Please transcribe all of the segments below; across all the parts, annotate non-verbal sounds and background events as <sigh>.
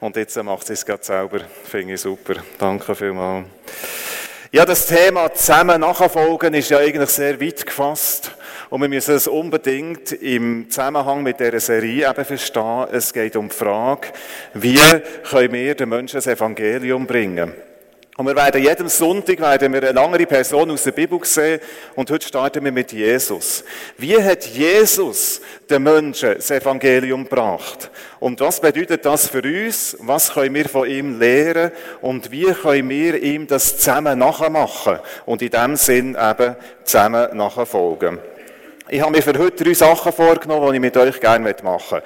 Und jetzt macht sie es gerade selber. Finde ich super. Danke vielmals. Ja, das Thema zusammen nachfolgen ist ja eigentlich sehr weit gefasst. Und wir müssen es unbedingt im Zusammenhang mit dieser Serie eben verstehen. Es geht um die Frage, wie können wir den Menschen das Evangelium bringen? Und wir werden jeden Sonntag werden wir eine andere Person aus der Bibel sehen und heute starten wir mit Jesus. Wie hat Jesus den Menschen das Evangelium gebracht? Und was bedeutet das für uns? Was können wir von ihm lernen? Und wie können wir ihm das zusammen nachmachen? Und in dem Sinn eben zusammen nachfolgen. Ich habe mir für heute drei Sachen vorgenommen, die ich mit euch gerne machen möchte.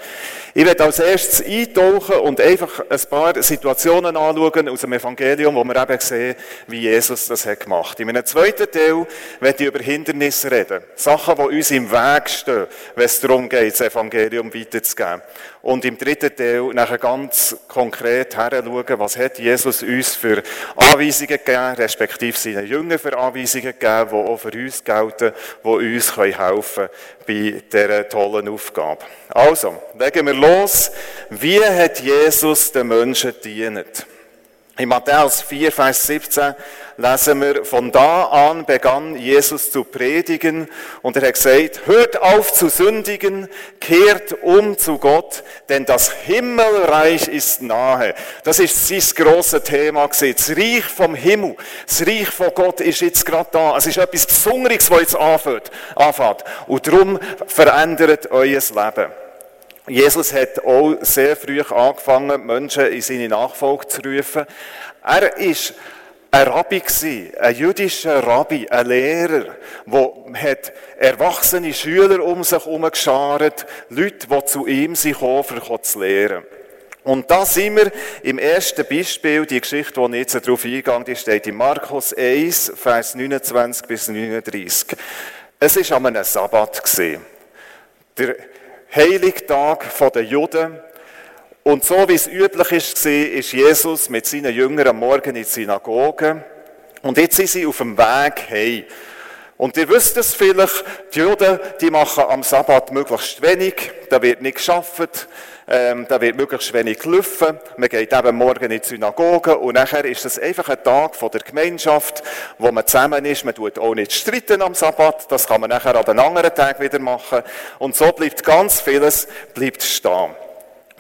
Ich werde als erstes eintauchen und einfach ein paar Situationen anschauen aus dem Evangelium, wo wir eben sehen, wie Jesus das hat gemacht. In einem zweiten Teil werde ich über Hindernisse reden. Sachen, die uns im Weg stehen, wenn es darum geht, das Evangelium weiterzugeben. Und im dritten Teil nachher ganz konkret heranschauen, was hat Jesus uns für Anweisungen gegeben, respektive seinen Jüngern für Anweisungen gegeben, die auch für uns gelten, die uns helfen können bei dieser tollen Aufgabe. Also, legen wir los. Wie hat Jesus den Menschen gedient? In Matthäus 4, Vers 17 lesen wir, von da an begann Jesus zu predigen und er hat gesagt, hört auf zu sündigen, kehrt um zu Gott, denn das Himmelreich ist nahe. Das ist sein grosses Thema. Das Reich vom Himmel, das Reich von Gott ist jetzt gerade da. Es ist etwas Besonderes, was jetzt anfängt. Und darum verändert euer Leben. Jesus hat auch sehr früh angefangen, Menschen in seine Nachfolge zu rufen. Er ist ein Rabbi ein jüdischer Rabbi, ein Lehrer, der erwachsene Schüler um sich herum geschart, Leute, die zu ihm sich kommen, um zu lehren. Und da sind wir im ersten Beispiel, die Geschichte, die ich jetzt darauf eingegangen die steht in Markus 1, Vers 29 bis 39. Es war an einem Sabbat. Der Heiligtag der Juden. Und so wie es üblich ist, ist Jesus mit seinen Jüngern am Morgen in die Synagoge. Und jetzt sind sie auf dem Weg hey. Und ihr wisst es vielleicht, die Juden, die machen am Sabbat möglichst wenig, da wird nicht geschafft, ähm, da wird möglichst wenig gelaufen, man geht eben morgen in die Synagoge und nachher ist es einfach ein Tag von der Gemeinschaft, wo man zusammen ist, man tut auch nicht streiten am Sabbat, das kann man nachher an den anderen Tag wieder machen. Und so bleibt ganz vieles bleibt stehen.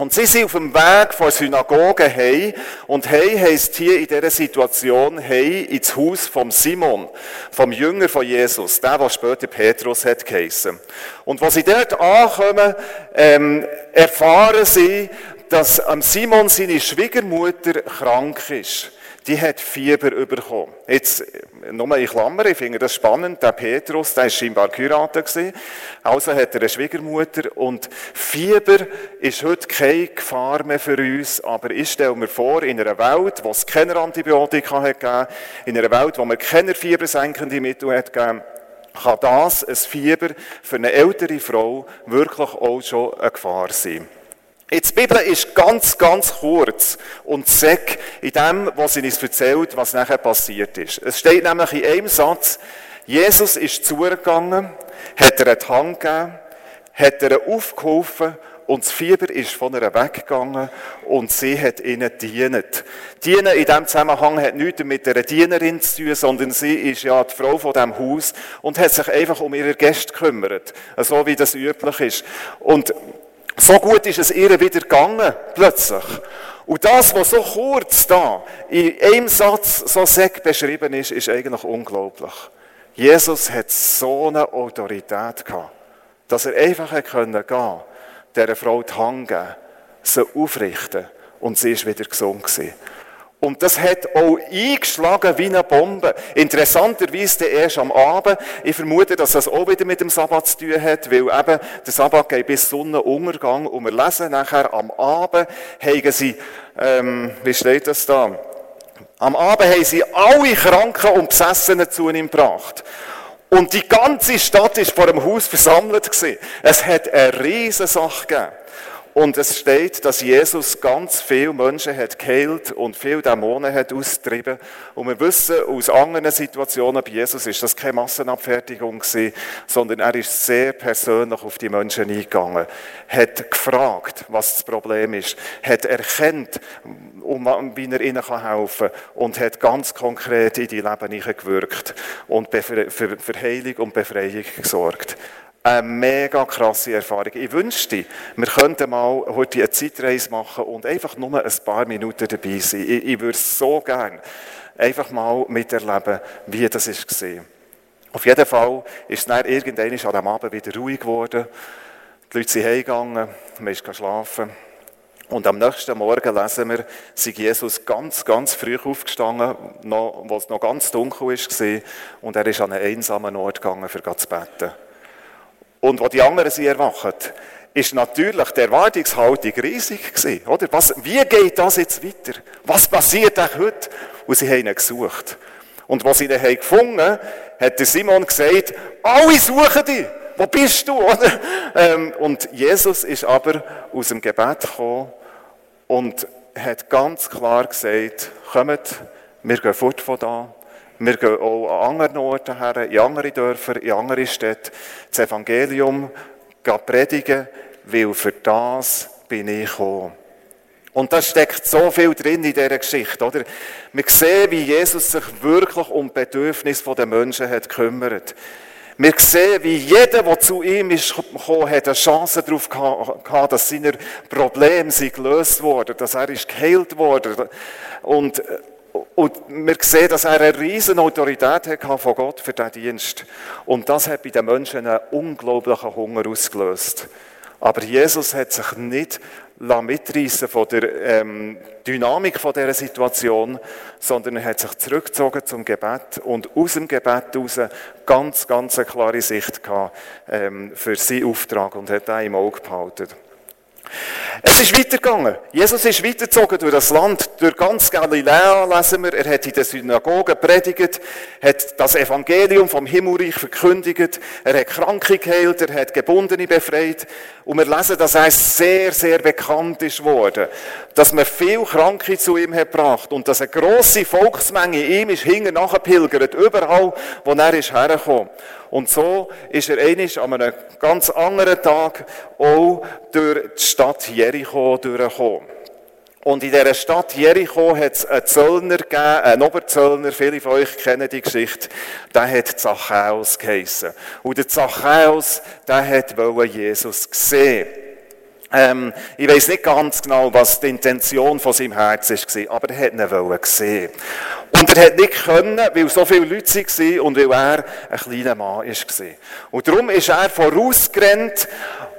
Und sie sind auf dem Weg von Synagoge hey und hey heisst hier in dieser Situation hey ins Haus vom Simon, vom Jünger von Jesus, der, was später Petrus hat geheissen. Und als sie dort ankommen, ähm, erfahren sie, dass Simon seine Schwiegermutter krank ist die hat Fieber bekommen. Jetzt, nur in Klammer, ich finde das spannend, der Petrus, der war scheinbar geheiratet also hat er eine Schwiegermutter und Fieber ist heute keine Gefahr mehr für uns, aber ich stelle mir vor, in einer Welt, wo es keine Antibiotika hat gegeben, in einer Welt, wo man keine fiebersenkende Mittel hat gegeben, kann das, ein Fieber, für eine ältere Frau wirklich auch schon eine Gefahr sein. Jetzt, die Bibel ist ganz, ganz kurz und säck in dem, was sie uns erzählt, was nachher passiert ist. Es steht nämlich in einem Satz, Jesus ist zugegangen, hat ihr die Hand gegeben, hat ihr aufgeholfen und das Fieber ist von ihr weggegangen und sie hat ihnen dient. Dienen in diesem Zusammenhang hat nichts mit einer Dienerin zu tun, sondern sie ist ja die Frau von diesem Haus und hat sich einfach um ihre Gäste gekümmert. So wie das üblich ist. Und so gut ist es ihr wieder gegangen, plötzlich. Und das, was so kurz da in einem Satz so sehr beschrieben ist, ist eigentlich unglaublich. Jesus hat so eine Autorität gehabt, dass er einfach gehen konnte, dieser Frau die Hand geben, sie aufrichten und sie ist wieder gesund gewesen. Und das hat auch eingeschlagen wie eine Bombe. Interessanterweise erst am Abend. Ich vermute, dass das auch wieder mit dem Sabbat zu tun hat, weil eben der Sabbat geht bis Sonnenuntergang und wir lesen nachher am Abend, haben sie, ähm, wie steht das da? Am Abend haben sie alle Kranken und Besessenen zu ihm gebracht. Und die ganze Stadt ist vor dem Haus versammelt gewesen. Es hat eine riesige Sache gegeben. Und es steht, dass Jesus ganz viele Menschen hat geheilt und viele Dämonen hat austrieben. Und wir wissen aus anderen Situationen bei Jesus ist das keine Massenabfertigung gewesen, sondern er ist sehr persönlich auf die Menschen eingegangen, hat gefragt, was das Problem ist, hat erkannt, um, wie er ihnen helfen kann und hat ganz konkret in die Leben gewirkt und für Heilung und Befreiung gesorgt. Eine mega krasse Erfahrung. Ich wünschte, wir könnten mal heute eine Zeitreise machen und einfach nur ein paar Minuten dabei sein. Ich, ich würde so gerne einfach mal miterleben, wie das war. Auf jeden Fall ist es dann irgendwann an diesem Abend wieder ruhig geworden. Die Leute sind heimgegangen, man ist schlafen. Und am nächsten Morgen lesen wir, sei Jesus ganz, ganz früh aufgestanden, noch, wo es noch ganz dunkel war, und er ist an einen einsamen Ort gegangen, um zu beten. Und wo die anderen sie erwacht, ist natürlich die Erwartungshaltung riesig gewesen, oder? Was, wie geht das jetzt weiter? Was passiert eigentlich heute? Und sie haben ihn gesucht. Und was sie ihn haben gefunden, hat der Simon gesagt, alle suchen dich. Wo bist du? <laughs> Oder? Ähm, und Jesus ist aber aus dem Gebet gekommen und hat ganz klar gesagt, kommt, wir gehen fort von da. Wir gehen auch an anderen Orten her, in andere Dörfer, in andere Städte, das Evangelium predigen, weil für das bin ich gekommen. Und da steckt so viel drin in dieser Geschichte, oder? Wir sehen, wie Jesus sich wirklich um die Bedürfnisse der Menschen hat gekümmert. Wir sehen, wie jeder, der zu ihm ist gekommen, hat eine Chance darauf gehabt, dass seine Probleme gelöst wurden, dass er geheilt wurde. Und und wir sehen, dass er eine riesige Autorität hatte von Gott für diesen Dienst. Und das hat bei den Menschen einen unglaublichen Hunger ausgelöst. Aber Jesus hat sich nicht mitreißen von der ähm, Dynamik von dieser Situation, sondern er hat sich zurückgezogen zum Gebet und aus dem Gebet heraus ganz, ganz eine klare Sicht gehabt, ähm, für seinen Auftrag und hat ihn im Auge behalten. Es ist weitergegangen. Jesus ist weitergezogen durch das Land, durch ganz Galiläa lesen wir. Er hat in den Synagogen predigt, hat das Evangelium vom Himmelreich verkündigt, er hat Kranke geheilt, er hat Gebundene befreit. Und wir lesen, dass er sehr, sehr bekannt ist worden. Dass man viel Kranke zu ihm hat gebracht und dass eine grosse Volksmenge ihm ist hinten nachgepilgert, überall, wo er ist hergekommen. Und so ist er einisch an einem ganz anderen Tag auch durch die Stadt Jericho durchgekommen. Und in dieser Stadt Jericho hat es einen Zöllner gegeben, einen Oberzöllner, viele von euch kennen die Geschichte, der hat Zachäus geheissen. Und der Zachäus, der hat Jesus gesehen. Ähm, ich weiß nicht ganz genau, was die Intention von seinem Herz war, aber er hat ihn gesehen. Und er hat nicht können, weil so viele Leute waren und weil er ein kleiner Mann war. Und darum ist er vorausgerannt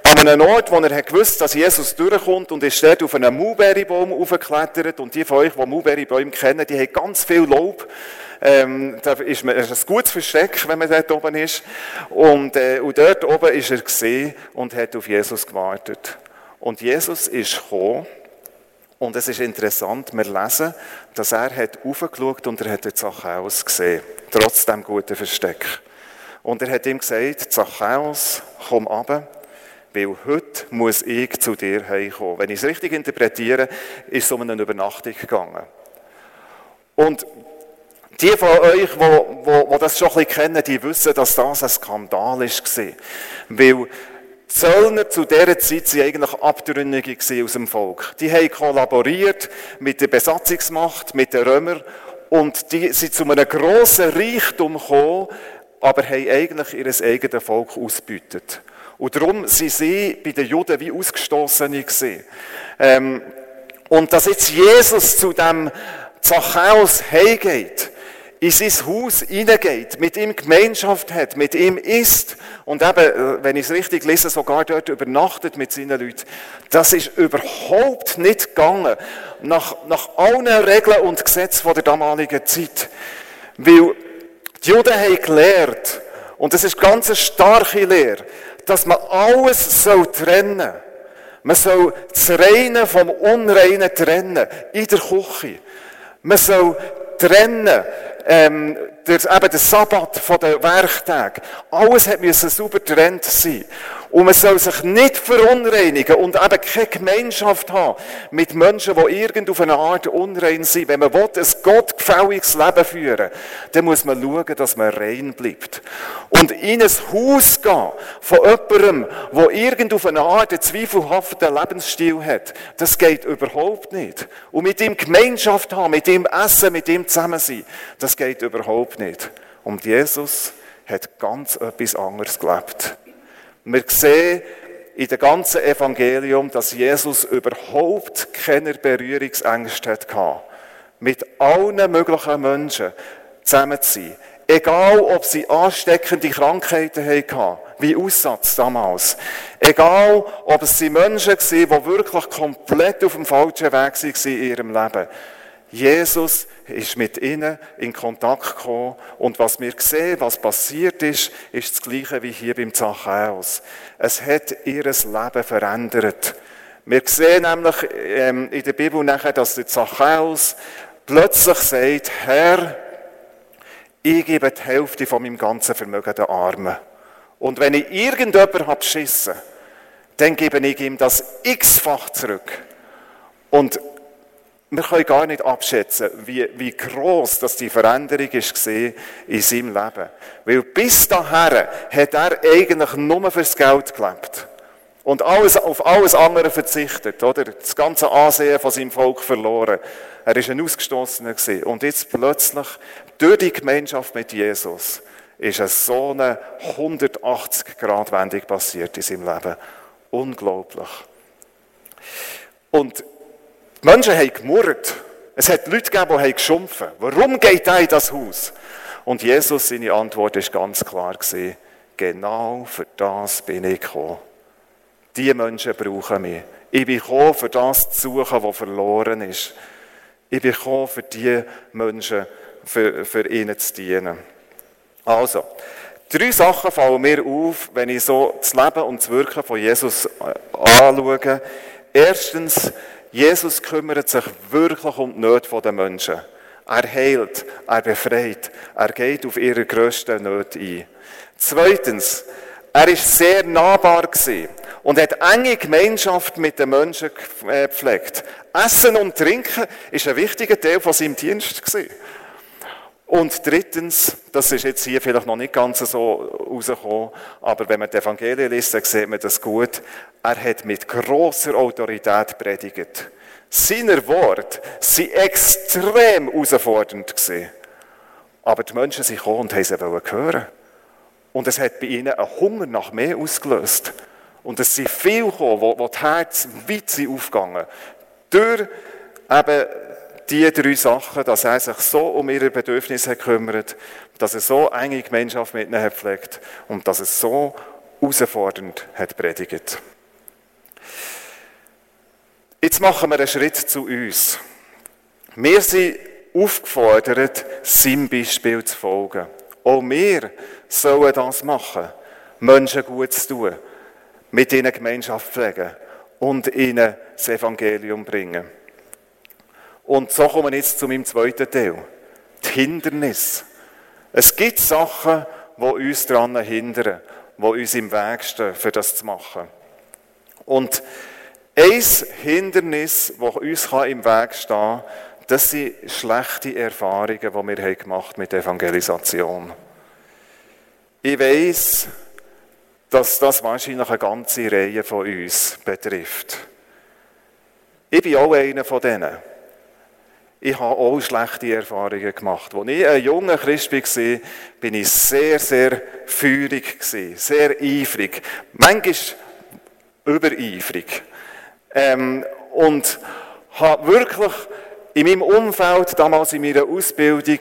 an einem Ort, wo er gewusst dass Jesus durchkommt und ist dort auf einen Mulberrybaum aufgeklettert. Und die von euch, die Mulberrybäume kennen, die haben ganz viel Lob. Ähm, da ist man, ist ein gutes Versteck, wenn man dort oben ist. Und, äh, und dort oben ist er gesehen und hat auf Jesus gewartet. Und Jesus ist gekommen. Und es ist interessant, wir lesen, dass er hat aufgeschaut und er hat die Zachäus gesehen. Trotz dem guten Versteck. Und er hat ihm gesagt, Zachäus, komm runter, weil heute muss ich zu dir heimkommen. Wenn ich es richtig interpretiere, ist es um eine Übernachtung gegangen. Und die von euch, die, das schon ein bisschen kennen, die wissen, dass das ein Skandal war. Weil Zöllner zu dieser Zeit waren eigentlich Abtrünnige aus dem Volk. Die haben kollaboriert mit der Besatzungsmacht, mit den Römern und die sind zu einem grossen Reichtum gekommen, aber haben eigentlich ihr eigenes Volk ausgebeutet. Und darum sind sie bei den Juden wie Ausgestoßene gewesen. Ähm, und dass jetzt Jesus zu dem Zachäus heimgeht, in sein Haus hineingeht, mit ihm Gemeinschaft hat, mit ihm isst und eben, äh, wenn ich es richtig lese, sogar dort übernachtet mit seinen Leuten. Das ist überhaupt nicht gegangen. Nach, nach allen Regeln und Gesetzen der damaligen Zeit. Weil die Juden haben gelernt, und das ist ganz eine starke Lehre, dass man alles soll trennen Man soll das Reine vom Unreinen trennen. In der Küche. Man soll trennen ähm, der, eben der Sabbat von den Werktagen. Alles hat müssen sauber getrennt sein. Und man soll sich nicht verunreinigen und eben keine Gemeinschaft haben mit Menschen, die irgend auf eine Art unrein sind. Wenn man will, ein gottgefälliges Leben führen dann muss man schauen, dass man rein bleibt. Und in ein Haus gehen von jemandem, der irgend auf eine Art einen zweifelhaften Lebensstil hat, das geht überhaupt nicht. Und mit ihm Gemeinschaft haben, mit ihm essen, mit ihm zusammen sein, das geht überhaupt nicht. Und Jesus hat ganz etwas anderes gelebt. Wir sehen in dem ganzen Evangelium, dass Jesus überhaupt keine Berührungsängste hatte. Mit allen möglichen Menschen zusammen zu sein. Egal, ob sie ansteckende Krankheiten hatten, wie Aussatz damals. Egal, ob es Menschen waren, die wirklich komplett auf dem falschen Weg waren in ihrem Leben. Jesus ist mit ihnen in Kontakt gekommen und was wir sehen, was passiert ist, ist das Gleiche wie hier beim Zachäus. Es hat ihr Leben verändert. Wir sehen nämlich ähm, in der Bibel nachher, dass der Zachäus plötzlich sagt, Herr, ich gebe die Hälfte von meinem ganzen Vermögen den Armen. Und wenn ich irgendjemand habe beschissen, dann gebe ich ihm das x-fach zurück. Und wir können gar nicht abschätzen, wie, wie groß das die Veränderung ist in seinem Leben. Weil bis dahin hat er eigentlich nur fürs Geld gelebt. Und alles, auf alles andere verzichtet, oder? Das ganze Ansehen von seinem Volk verloren. Er ist ein Ausgestoßener gewesen. Und jetzt plötzlich, durch die Gemeinschaft mit Jesus, ist es so eine 180-Grad-Wendung passiert in seinem Leben. Unglaublich. Und die Menschen haben gemurrt. Es hat Leute gegeben, die geschumpfen Warum geht er in das Haus? Und Jesus, seine Antwort ist ganz klar gewesen, genau für das bin ich gekommen. Die Menschen brauchen mich. Ich bin gekommen, für das zu suchen, was verloren ist. Ich bin gekommen, für die Menschen, für, für ihnen zu dienen. Also, drei Sachen fallen mir auf, wenn ich so das Leben und das Wirken von Jesus äh, anschaue. Erstens, Jesus kümmert sich wirklich um die Nöte der Menschen. Er heilt, er befreit, er geht auf ihre grössten Nöte ein. Zweitens, er ist sehr nahbar gewesen und hat enge Gemeinschaft mit den Menschen äh, gepflegt. Essen und Trinken ist ein wichtiger Teil von seinem Dienst gewesen. Und drittens, das ist jetzt hier vielleicht noch nicht ganz so rausgekommen, aber wenn man die Evangelien liest, dann sieht man das gut. Er hat mit großer Autorität predigt. Seine Worte sind extrem herausfordernd. Aber die Menschen sind gekommen und haben sie hören. Und es hat bei ihnen einen Hunger nach mehr ausgelöst. Und es sind viele gekommen, wo, wo die Herzen weit sind aufgegangen. Durch eben die drei Sachen, dass er sich so um ihre Bedürfnisse kümmert, dass er so enge Gemeinschaft mit ihnen pflegt und dass er so herausfordernd hat predigt. Jetzt machen wir einen Schritt zu uns. Wir sind aufgefordert, seinem Beispiel zu folgen. Auch wir sollen das machen, Menschen gut zu tun, mit ihnen Gemeinschaft pflegen und ihnen das Evangelium bringen. Und so kommen wir jetzt zu meinem zweiten Teil. Die Hindernis. Es gibt Sachen, die uns daran hindern, die uns im Weg stehen, für das zu machen. Und ein Hindernis, das uns im Weg stehen kann, das sind schlechte Erfahrungen, die wir gemacht haben mit Evangelisation. Ich weiß, dass das wahrscheinlich eine ganze Reihe von uns betrifft. Ich bin auch einer von denen. Ich habe auch schlechte Erfahrungen gemacht. Als ich ein junger Christ war, bin ich sehr, sehr feurig, sehr eifrig. Manchmal übereifrig. Ähm, und habe wirklich in meinem Umfeld, damals in meiner Ausbildung,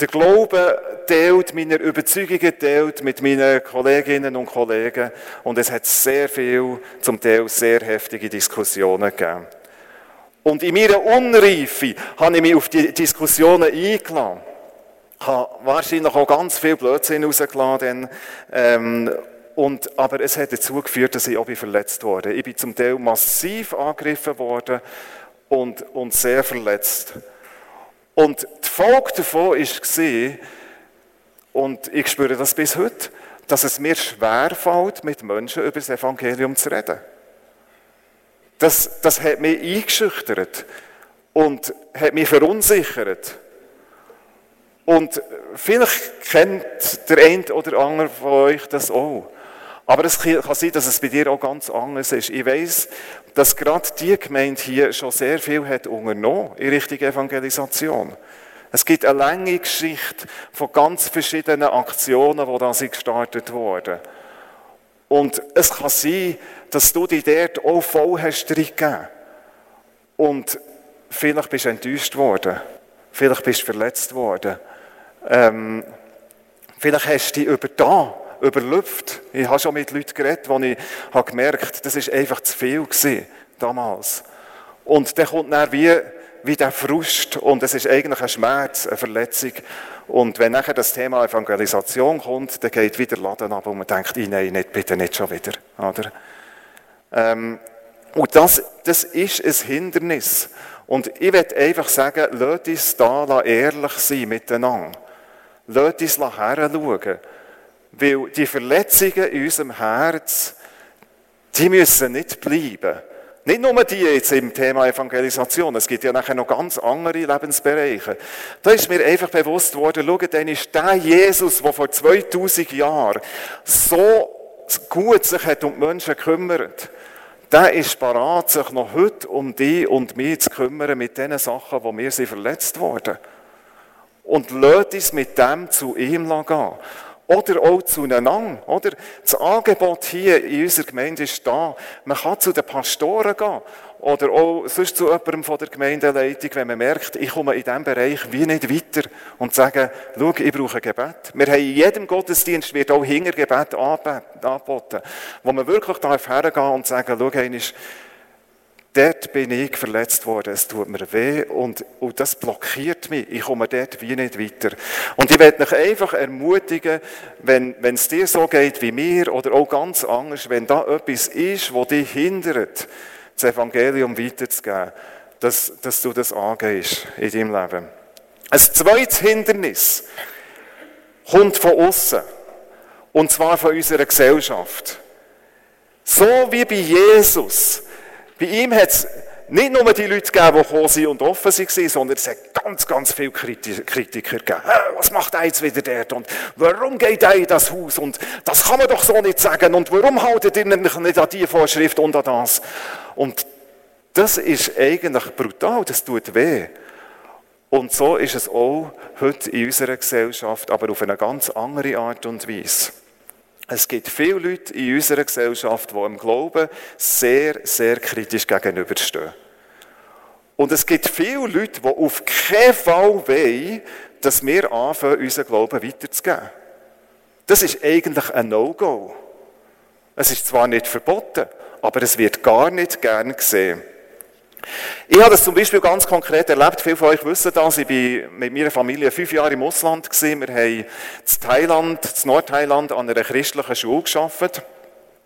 den Glauben teilt, meine Überzeugungen teilt mit meinen Kolleginnen und Kollegen. Und es hat sehr viel, zum Teil sehr heftige Diskussionen gegeben. Und in meiner Unreife habe ich mich auf die Diskussionen eingeladen. Ich habe wahrscheinlich auch ganz viel Blödsinn rausgeladen. Ähm, und, aber es hat dazu geführt, dass ich auch verletzt wurde. Ich bin zum Teil massiv angegriffen worden und, und sehr verletzt. Und die Folge davon war, und ich spüre das bis heute, dass es mir schwerfällt, mit Menschen über das Evangelium zu reden. Das, das hat mich eingeschüchtert und hat mich verunsichert. Und vielleicht kennt der eine oder andere von euch das auch. Aber es kann sein, dass es bei dir auch ganz anders ist. Ich weiß, dass gerade die Gemeinde hier schon sehr viel hat unternommen in Richtung Evangelisation. Es gibt eine lange Geschichte von ganz verschiedenen Aktionen, die da gestartet wurden. Und es kann sein, dass du dich dort auch voll hast gegeben. Und vielleicht bist du enttäuscht worden. Vielleicht bist du verletzt worden. Ähm, vielleicht hast du dich über da überlüpft. Ich habe schon mit Leuten geredet, wo ich habe gemerkt das ist einfach zu viel damals. Und dann kommt dann wie, wie der Frust und es ist eigentlich ein Schmerz, eine Verletzung. Und wenn nachher das Thema Evangelisation kommt, dann geht wieder Laden ab und man denkt, nein, nicht, bitte nicht schon wieder. Oder? Ähm, und das, das ist ein Hindernis. Und ich werde einfach sagen, lasst uns da ehrlich sein miteinander. Lasst uns heranschauen. Weil die Verletzungen in unserem Herz, die müssen nicht bleiben. Nicht nur die jetzt im Thema Evangelisation, es gibt ja nachher noch ganz andere Lebensbereiche. Da ist mir einfach bewusst worden, schau, dann ist der Jesus, der vor 2000 Jahren so gut sich hat um die Menschen kümmert, der ist parat, sich noch heute um die und mich zu kümmern mit den Sachen, wo wir sind verletzt worden. Und lasst uns mit dem zu ihm gehen. Oder auch zueinander. Oder? Das Angebot hier in unserer Gemeinde ist da. Man kann zu den Pastoren gehen. Oder auch sonst zu jemandem von der Gemeindeleitung, wenn man merkt, ich komme in diesem Bereich wie nicht weiter. Und sagen, schau, ich brauche Gebet. Wir haben in jedem Gottesdienst wird auch Hingergebet angeboten. Wo man wirklich darf hergehen und sagen, schau, einmal, dort bin ich verletzt worden, es tut mir weh und, und das blockiert mich. Ich komme dort wie nicht weiter. Und ich werde euch einfach ermutigen, wenn, wenn es dir so geht wie mir oder auch ganz anders, wenn da etwas ist, wo dich hindert, das Evangelium weiterzugeben, dass, dass du das angehst in deinem Leben. Ein zweites Hindernis kommt von außen. Und zwar von unserer Gesellschaft. So wie bei Jesus bei ihm hat es nicht nur die Leute gegeben, die gekommen sind und offen waren, sondern es hat ganz, ganz viele Kritiker gegeben. Was macht er jetzt wieder dort? Und warum geht er in das Haus? Und das kann man doch so nicht sagen. Und warum haltet ihr nämlich nicht an die Vorschrift und an das? Und das ist eigentlich brutal. Das tut weh. Und so ist es auch heute in unserer Gesellschaft, aber auf eine ganz andere Art und Weise. Es gibt viele Leute in unserer Gesellschaft, die im Glauben sehr, sehr kritisch gegenüberstehen. Und es gibt viele Leute, die auf keinen Fall wollen, dass wir anfangen, unseren Glauben weiterzugeben. Das ist eigentlich ein No-Go. Es ist zwar nicht verboten, aber es wird gar nicht gern gesehen. Ich habe das zum Beispiel ganz konkret erlebt. Viele von euch wissen das. Ich war mit meiner Familie fünf Jahre im Ausland. Wir haben in Thailand, in Nordthailand, an einer christlichen Schule gearbeitet.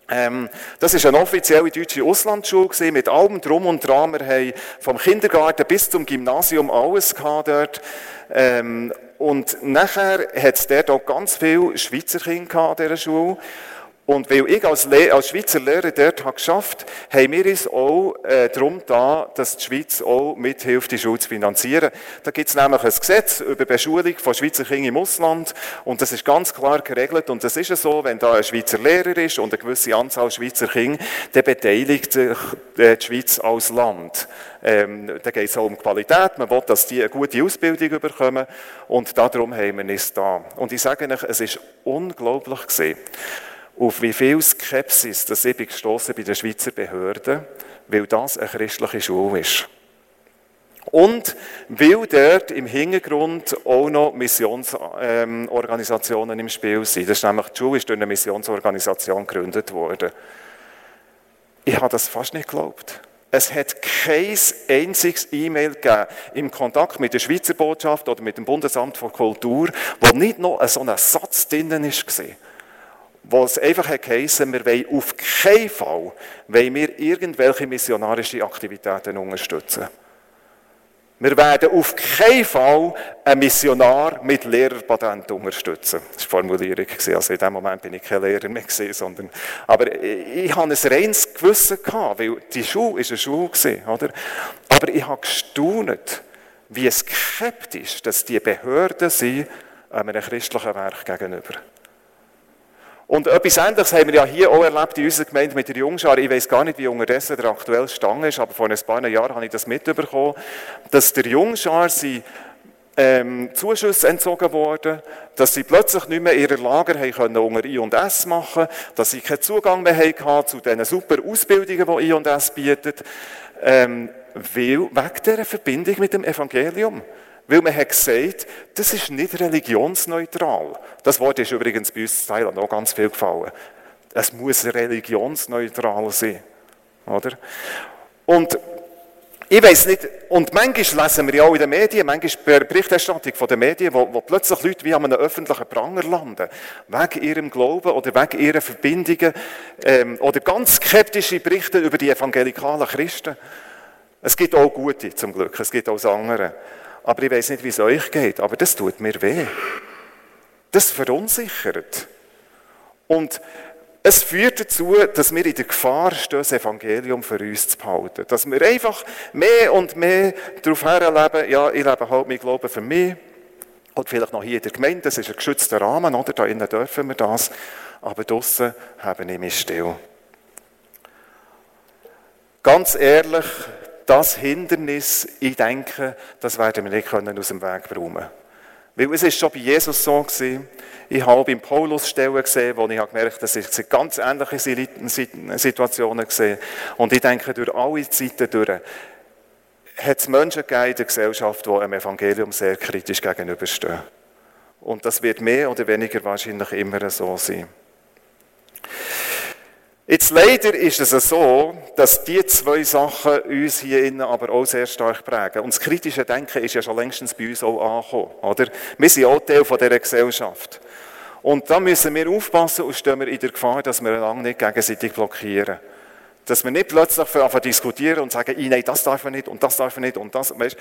Ähm, das ist eine offizielle deutsche Auslandsschule mit allem Drum und Dran. Wir haben vom Kindergarten bis zum Gymnasium alles dort. Ähm, und nachher hat es dort auch ganz viele Schweizer Kinder an dieser Schule. Und weil ich als, Le als Schweizer Lehrer dort habe geschafft haben wir uns auch äh, darum da, dass die Schweiz auch mithilft, die Schule zu finanzieren. Da gibt es nämlich ein Gesetz über Beschulung von Schweizer Kindern im Ausland und das ist ganz klar geregelt und das ist ja so, wenn da ein Schweizer Lehrer ist und eine gewisse Anzahl Schweizer Kinder, dann beteiligt sich äh, die Schweiz als Land. Ähm, da geht es auch um Qualität, man will, dass die eine gute Ausbildung bekommen und darum haben wir es da. Und ich sage euch, es ist unglaublich gesehen auf wie viel Skepsis das ich bin gestossen bei den Schweizer Behörden, weil das eine christliche Schule ist. Und weil dort im Hintergrund auch noch Missionsorganisationen im Spiel sind. Das ist nämlich, die Schule ist durch eine Missionsorganisation gegründet worden. Ich habe das fast nicht geglaubt. Es hat kein einziges E-Mail gegeben im Kontakt mit der Schweizer Botschaft oder mit dem Bundesamt für Kultur, wo nicht noch so ein Satz drinnen war wo es einfach geheißen wir wollen auf keinen Fall wollen wir irgendwelche missionarische Aktivitäten unterstützen. Wir werden auf keinen Fall einen Missionar mit Lehrerpatent unterstützen. Das war die Formulierung. Also in dem Moment bin ich kein Lehrer mehr sondern, aber ich, ich hatte ein reines Gewissen gehabt, weil die Schule ist eine Schule oder? Aber ich habe gestaunt, wie skeptisch, dass die Behörden sind einem christlichen Werk gegenüber. Und etwas Ähnliches haben wir ja hier auch erlebt in unserer Gemeinde mit der Jungschar. Ich weiß gar nicht, wie unterdessen der aktuelle Stand ist, aber vor ein paar Jahren habe ich das mitbekommen, dass der Jungschar sie ähm, Zuschüsse entzogen worden, dass sie plötzlich nicht mehr ihre Lager haben unter I und S machen, dass sie keinen Zugang mehr hatten zu diesen super Ausbildungen, die I und S bietet, ähm, weil, wegen dieser Verbindung mit dem Evangelium. Weil man hat gesagt, das ist nicht religionsneutral. Das Wort ist übrigens bei uns in Thailand auch ganz viel gefallen. Es muss religionsneutral sein. Oder? Und ich weiß nicht, und manchmal lesen wir ja auch in den Medien, manchmal Berichterstattung von den Medien, wo, wo plötzlich Leute wie an einem öffentlichen Pranger landen, wegen ihrem Glauben oder wegen ihrer Verbindungen, ähm, oder ganz skeptische Berichte über die evangelikalen Christen. Es gibt auch gute, zum Glück, es gibt auch andere. Aber ich weiß nicht, wie es euch geht, aber das tut mir weh. Das verunsichert. Und es führt dazu, dass wir in der Gefahr stehen, das Evangelium für uns zu behalten. Dass wir einfach mehr und mehr darauf herleben, ja, ich lebe halt mein Glauben für mich. Und vielleicht noch hier in der Gemeinde, das ist ein geschützter Rahmen, oder? Da innen dürfen wir das. Aber draussen haben ich mich still. Ganz ehrlich, das Hindernis, ich denke, das werden wir nicht können aus dem Weg räumen Weil es ist schon bei Jesus so gewesen, ich habe beim Paulus Stellen gesehen, wo ich habe gemerkt das sind ganz ähnliche Situationen gesehen. Und ich denke, durch alle Zeiten durch hat es Menschen gegeben in der Gesellschaft, die dem Evangelium sehr kritisch gegenüberstehen. Und das wird mehr oder weniger wahrscheinlich immer so sein. Jetzt leider ist es so, dass die zwei Sachen uns hier innen aber auch sehr stark prägen. Und das kritische Denken ist ja schon längstens bei uns auch angekommen, oder? Wir sind auch Teil von dieser Gesellschaft. Und da müssen wir aufpassen und stehen wir in der Gefahr, dass wir lange nicht gegenseitig blockieren. Dass wir nicht plötzlich anfangen diskutieren und sagen, nein, das darf man nicht und das darf man nicht und das, weißt,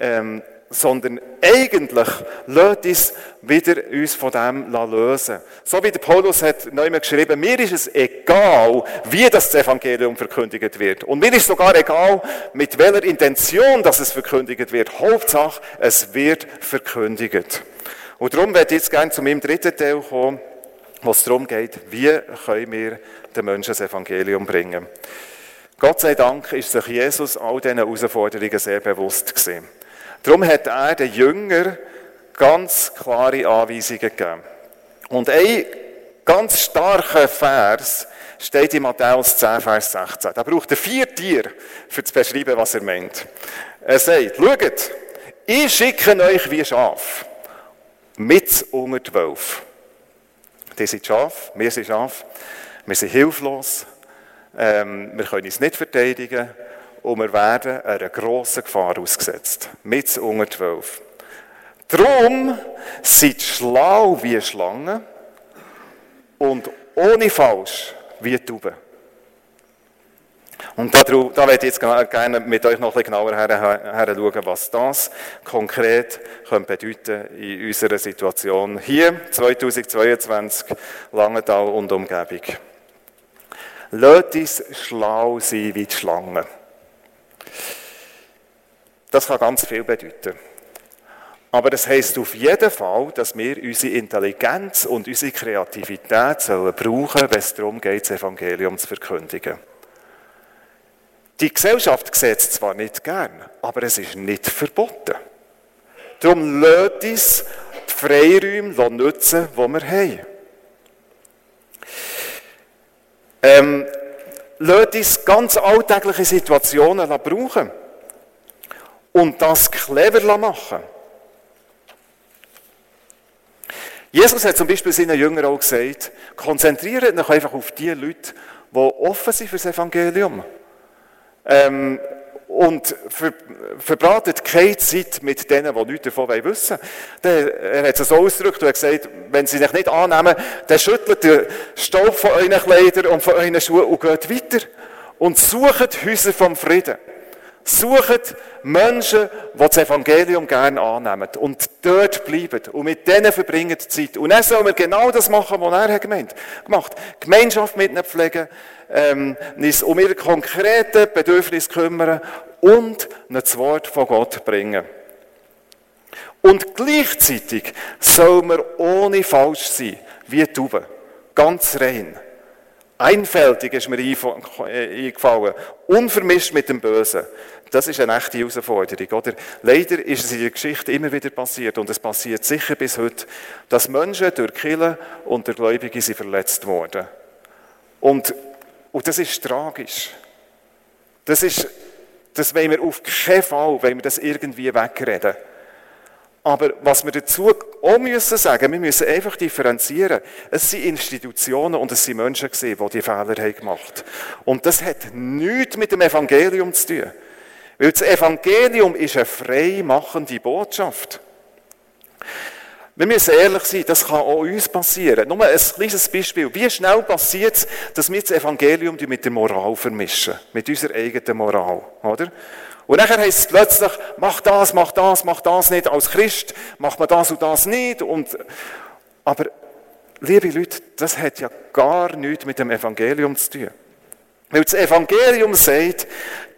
ähm, sondern eigentlich lässt uns wieder uns von dem lösen. So wie der Paulus hat neu geschrieben, mir ist es egal, wie das Evangelium verkündigt wird. Und mir ist sogar egal, mit welcher Intention dass es verkündigt wird. Hauptsache, es wird verkündigt. Und darum werde ich jetzt gerne zu meinem dritten Teil kommen, wo es darum geht, wie können wir den Menschen das Evangelium bringen. Gott sei Dank ist sich Jesus all diesen Herausforderungen sehr bewusst gewesen. Darum hat er den Jüngern ganz klare Anweisungen gegeben. Und ein ganz starker Vers steht in Matthäus 10, Vers 16. Da braucht er vier Tiere, für zu beschreiben, was er meint. Er sagt, schaut, ich schicke euch wie Schaf, mit unter die Wölfe. Die sind Schaf, wir sind Schaf, wir sind hilflos, ähm, wir können uns nicht verteidigen, und wir werden einer grossen Gefahr ausgesetzt. Mit unter zwölf. Darum seid schlau wie Schlangen und ohne falsch wie Tauben. Und da, da werde ich jetzt gerne mit euch noch ein bisschen genauer her, her schauen, was das konkret könnte bedeuten in unserer Situation hier 2022 Langenthal und Umgebung. Lasst uns schlau sein wie die Schlangen. Das kann ganz viel bedeuten. Aber das heißt auf jeden Fall, dass wir unsere Intelligenz und unsere Kreativität sollen brauchen, wenn es darum geht, das Evangelium zu verkündigen. Die Gesellschaft sieht es zwar nicht gern, aber es ist nicht verboten. Darum lasst uns die Freiräume nutzen, die wir haben. Ähm, lasst uns ganz alltägliche Situationen brauchen und das clever machen. Jesus hat zum Beispiel seinen Jüngern auch gesagt, konzentriert euch einfach auf die Leute, die offen sind für das Evangelium. Ähm, und ver, verbratet keine Zeit mit denen, die nichts davon wissen wollen. Er hat es so ausgedrückt und hat gesagt, wenn sie sich nicht annehmen, dann schüttelt der Staub von euren Kleidern und von euren Schuhen und geht weiter. Und sucht Häuser vom Frieden. Sucht Menschen, die das Evangelium gerne annehmen und dort bleiben und mit denen verbringen Zeit. Und dann sollen wir genau das machen, was er gemeint gemacht Gemeinschaft mit ihnen pflegen, ähm, uns um ihre konkreten Bedürfnisse kümmern und das Wort von Gott bringen. Und gleichzeitig soll man ohne falsch sein, wie Tauben. Ganz rein. Einfältig ist mir äh, eingefallen. Unvermischt mit dem Bösen. Das ist eine echte Herausforderung, oder? Leider ist es in der Geschichte immer wieder passiert und es passiert sicher bis heute, dass Menschen durch Killen und durch Gläubige sind verletzt worden. Und, und das ist tragisch. Das ist, das wollen wir auf keinen Fall, wollen wir das irgendwie wegreden. Aber was wir dazu auch müssen sagen, wir müssen einfach differenzieren. Es sind Institutionen und es sind Menschen gewesen, die die Fehler haben gemacht Und das hat nichts mit dem Evangelium zu tun. Weil das Evangelium ist eine frei machende Botschaft. Wir müssen ehrlich sein, das kann auch uns passieren. Nur ein kleines Beispiel. Wie schnell passiert es, dass wir das Evangelium mit der Moral vermischen? Mit unserer eigenen Moral, oder? Und nachher heißt es plötzlich, mach das, mach das, mach das nicht. Als Christ macht man das und das nicht. Und, aber, liebe Leute, das hat ja gar nichts mit dem Evangelium zu tun. Weil das Evangelium sagt,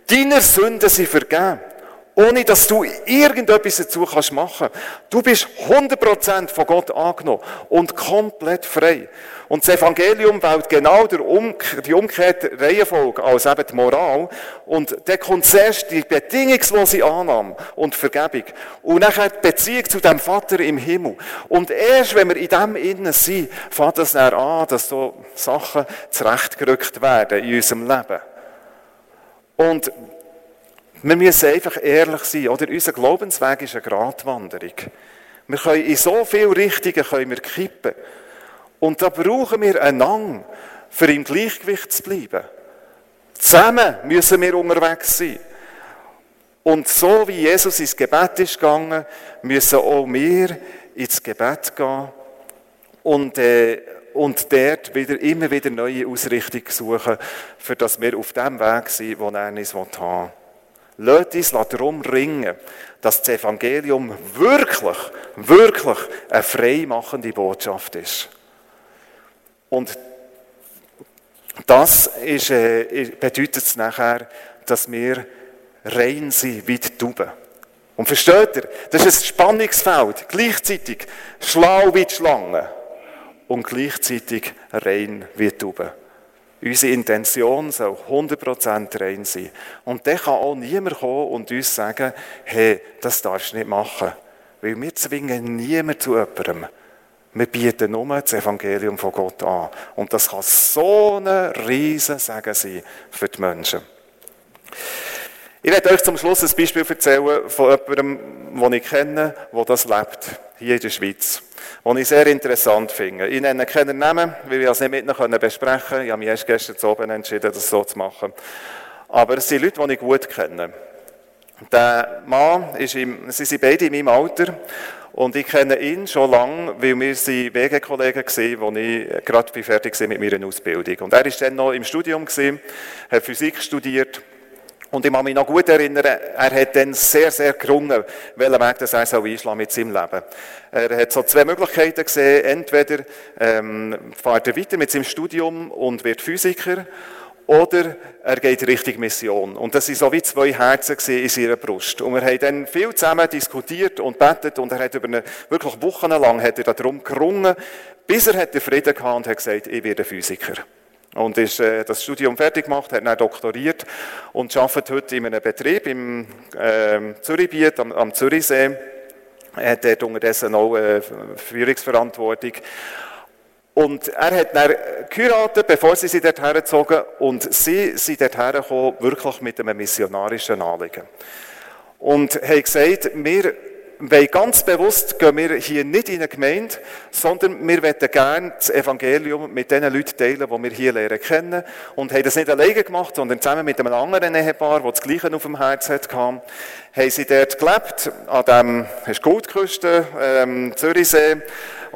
deine Sünden sind vergeben ohne dass du irgendetwas dazu kannst machen. Du bist 100% von Gott angenommen und komplett frei. Und das Evangelium wählt genau die umgekehrte Reihenfolge als eben die Moral. Und dann kommt zuerst die bedingungslose Annahme und Vergebung. Und nachher die Beziehung zu dem Vater im Himmel. Und erst wenn wir in dem Innen sind, fängt es dann an, dass so Sachen zurechtgerückt werden in unserem Leben. Und wir müssen einfach ehrlich sein, oder? Unser Glaubensweg ist eine Gratwanderung. Wir können in so viele Richtungen können wir kippen. Und da brauchen wir einander, für im Gleichgewicht zu bleiben. Zusammen müssen wir unterwegs sein. Und so wie Jesus ins Gebet ist gegangen, müssen auch wir ins Gebet gehen und, äh, und dort wieder, immer wieder neue Ausrichtung suchen, für dass wir auf dem Weg sind, wo er uns haben will. Lasst uns darum ringen, dass das Evangelium wirklich, wirklich eine freimachende Botschaft ist. Und das ist, äh, bedeutet es nachher, dass wir rein sind wie die Tauben. Und versteht ihr? Das ist ein Spannungsfeld. Gleichzeitig schlau wie die Schlange und gleichzeitig rein wie die Tauben. Unsere Intention soll 100% rein sein. Und dann kann auch niemand kommen und uns sagen, hey, das darfst du nicht machen. Weil wir zwingen niemanden zu jemandem. Wir bieten nur das Evangelium von Gott an. Und das kann so ein riesen Segen sein für die Menschen. Ich werde euch zum Schluss ein Beispiel erzählen von jemandem, den ich kenne, der das lebt, hier in der Schweiz die ich sehr interessant finde. Ich nenne keinen Namen, weil ich es nicht mit ihnen besprechen konnte. Ich habe mich erst gestern oben entschieden, das so zu machen. Aber es sind Leute, die ich gut kenne. Der Mann ist im, sie sind beide in meinem Alter. Und ich kenne ihn schon lange, weil wir sind Wegekollegen waren, als ich gerade fertig war mit meiner Ausbildung. Und er war dann noch im Studium, hat Physik studiert und ich kann mich noch gut erinnern, er hat dann sehr, sehr gerungen, welchen Weg das er soll einschlagen mit seinem Leben. Er hat so zwei Möglichkeiten gesehen. Entweder ähm, fährt er weiter mit seinem Studium und wird Physiker, oder er geht Richtung Mission. Und das waren so wie zwei Herzen in seiner Brust. Und wir haben dann viel zusammen diskutiert und betet und er hat über eine, wirklich wochenlang hat er darum gerungen, bis er hat den Frieden gehabt und hat gesagt, ich werde Physiker. Und ist äh, das Studium fertig gemacht, hat dann doktoriert und arbeitet heute in einem Betrieb im äh, Zürichbiet am, am Zürichsee. Er hat dort unterdessen auch äh, Führungsverantwortung. Und er hat dann geheiratet, bevor sie sich dort hergezogen und sie sind dort hergekommen, wirklich mit einem missionarischen Anliegen. Und haben gesagt, wir weil ganz bewusst gehen wir hier nicht in eine Gemeinde, sondern wir wollen gerne das Evangelium mit den Leuten teilen, die wir hier lernen kennen. Und haben das nicht alleine gemacht, sondern zusammen mit einem anderen Ehepaar, das das Gleiche auf dem Herz hatte, haben sie dort gelebt, an dem Goldküste, ähm, Zürichsee.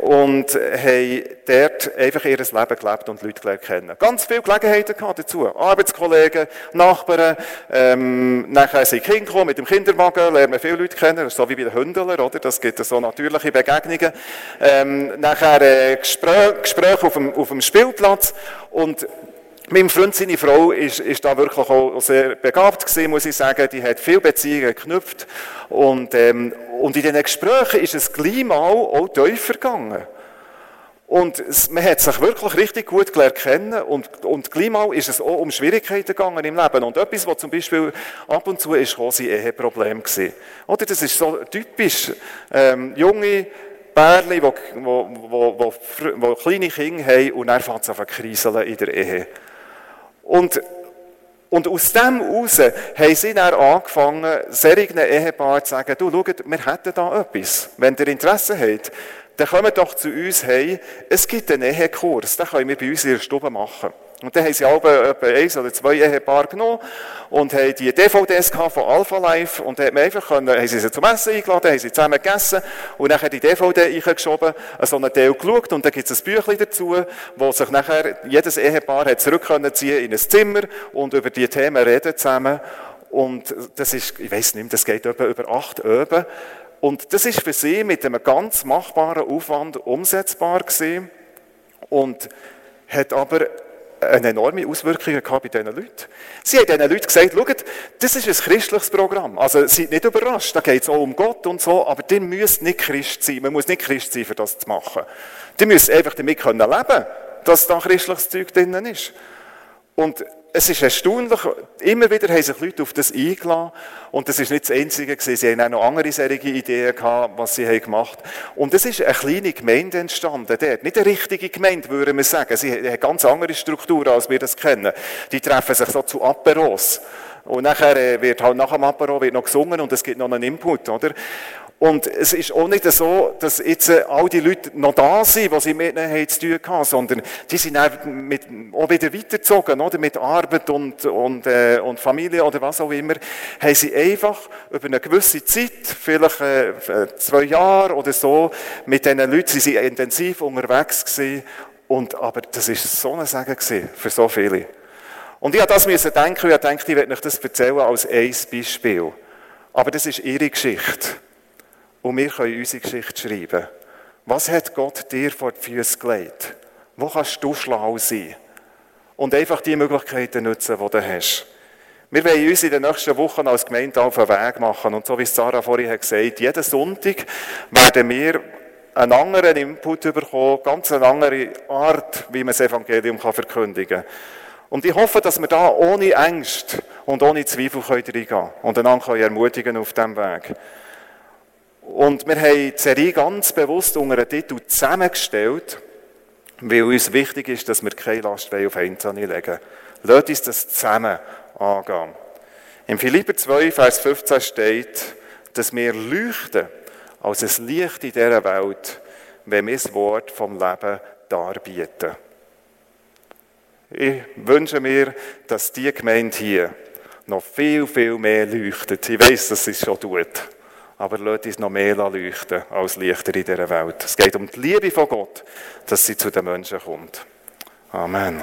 Und haben dort einfach ihr Leben gelebt und Leute gelernt kennen. Ganz viele Gelegenheiten gehabt dazu. Arbeitskollegen, Nachbarn, ähm, nachher sind Kinder gekommen mit dem Kinderwagen, lernen wir viele Leute kennen, so wie bei den Hündler, oder? Das gibt so natürliche Begegnungen. Ähm, nachher äh, Gespräche, Gespräche auf, dem, auf dem Spielplatz und mein Freund, seine Frau, ist, ist da wirklich auch sehr begabt gewesen, muss ich sagen. Die hat viele Beziehungen geknüpft. Und, ähm, und in diesen Gesprächen ist es gleich mal auch tiefer gegangen. Und man hat sich wirklich richtig gut gelernt kennen und, und gleich mal ist es auch um Schwierigkeiten gegangen im Leben. Und etwas, was zum Beispiel ab und zu ist, war ein Eheproblem gewesen. Oder das ist so typisch. Ähm, junge Pärchen, die, kleine Kinder haben und dann fängt es an zu kriseln in der Ehe. Und, und aus dem heraus haben sie dann angefangen, solchen Ehepaaren zu sagen, du, schaut, wir hätten da etwas. Wenn ihr Interesse habt, dann kommt doch zu uns, hey, es gibt einen Ehekurs, den können wir bei uns in der Stube machen. Und dann haben sie alle etwa eins oder zwei Ehepaare genommen und haben die DVDs von Alpha Life und haben einfach können, haben sie sie zum Essen eingeladen, haben sie zusammen gegessen und dann die DVD eingeschoben, so einen Teil geschaut und dann gibt es ein Büchlein dazu, wo sich nachher jedes Ehepaar hat zurück in ein Zimmer und über die Themen reden zusammen. Und das ist, ich weiß nicht, das geht etwa über acht Öben. Und das ist für sie mit einem ganz machbaren Aufwand umsetzbar gewesen und hat aber eine enorme Auswirkung gehabt bei diesen Leuten. Sie haben diesen Leuten gesagt, schaut, das ist ein christliches Programm. Also seid nicht überrascht, da geht es auch um Gott und so, aber ihr müsst nicht Christ sein. Man muss nicht Christ sein, für das zu machen. Ihr müsst einfach damit können leben, dass da christliches Zeug drinnen ist. Und es ist erstaunlich, immer wieder haben sich Leute auf das eingeladen und das ist nicht das Einzige gewesen. Sie haben auch noch andere solche Ideen gehabt, was sie haben gemacht. Und es ist eine kleine Gemeinde entstanden dort. Nicht eine richtige Gemeinde, würde man sagen. Sie haben ganz andere Strukturen, als wir das kennen. Die treffen sich so zu Aperos. Und nachher äh, wird halt nach dem Apero wird noch gesungen und es gibt noch einen Input, oder? Und es ist auch nicht so, dass jetzt äh, all die Leute noch da sind, die sie mit ihnen zu tun hatten, sondern die sind mit, auch wieder weitergezogen, oder? Mit Arbeit und, und, äh, und Familie oder was auch immer, haben sie einfach über eine gewisse Zeit, vielleicht äh, zwei Jahre oder so, mit diesen Leuten sind sie intensiv unterwegs gewesen. Und, aber das ist so ein Segen gewesen für so viele. Und ich habe das müssen denken, ich dachte, ich werde euch das erzählen als ein Beispiel. Aber das ist ihre Geschichte. Und wir können unsere Geschichte schreiben. Was hat Gott dir vor die Füße gelegt? Wo kannst du schlau sein? Und einfach die Möglichkeiten nutzen, die du hast. Wir wollen uns in den nächsten Wochen als Gemeinde auf den Weg machen. Und so wie Sarah vorhin hat gesagt, jeden Sonntag werden wir einen anderen Input bekommen, ganz eine andere Art, wie man das Evangelium verkündigen kann. Und ich hoffe, dass wir da ohne Angst und ohne Zweifel reingehen können und einander ermutigen auf diesem Weg. Und wir haben die Serie ganz bewusst unter einen Titel zusammengestellt, weil uns wichtig ist, dass wir keine Last auf Einzelne legen. Lasst uns das zusammen angehen. Im Philipper 2, Vers 15 steht, dass wir leuchten als ein Licht in dieser Welt, wenn wir das Wort vom Leben darbieten. Ich wünsche mir, dass die Gemeinde hier noch viel, viel mehr leuchtet. Ich weiß, dass sie es schon tut. Aber lasst uns noch mehr leuchten als Lichter in dieser Welt. Es geht um die Liebe von Gott, dass sie zu den Menschen kommt. Amen.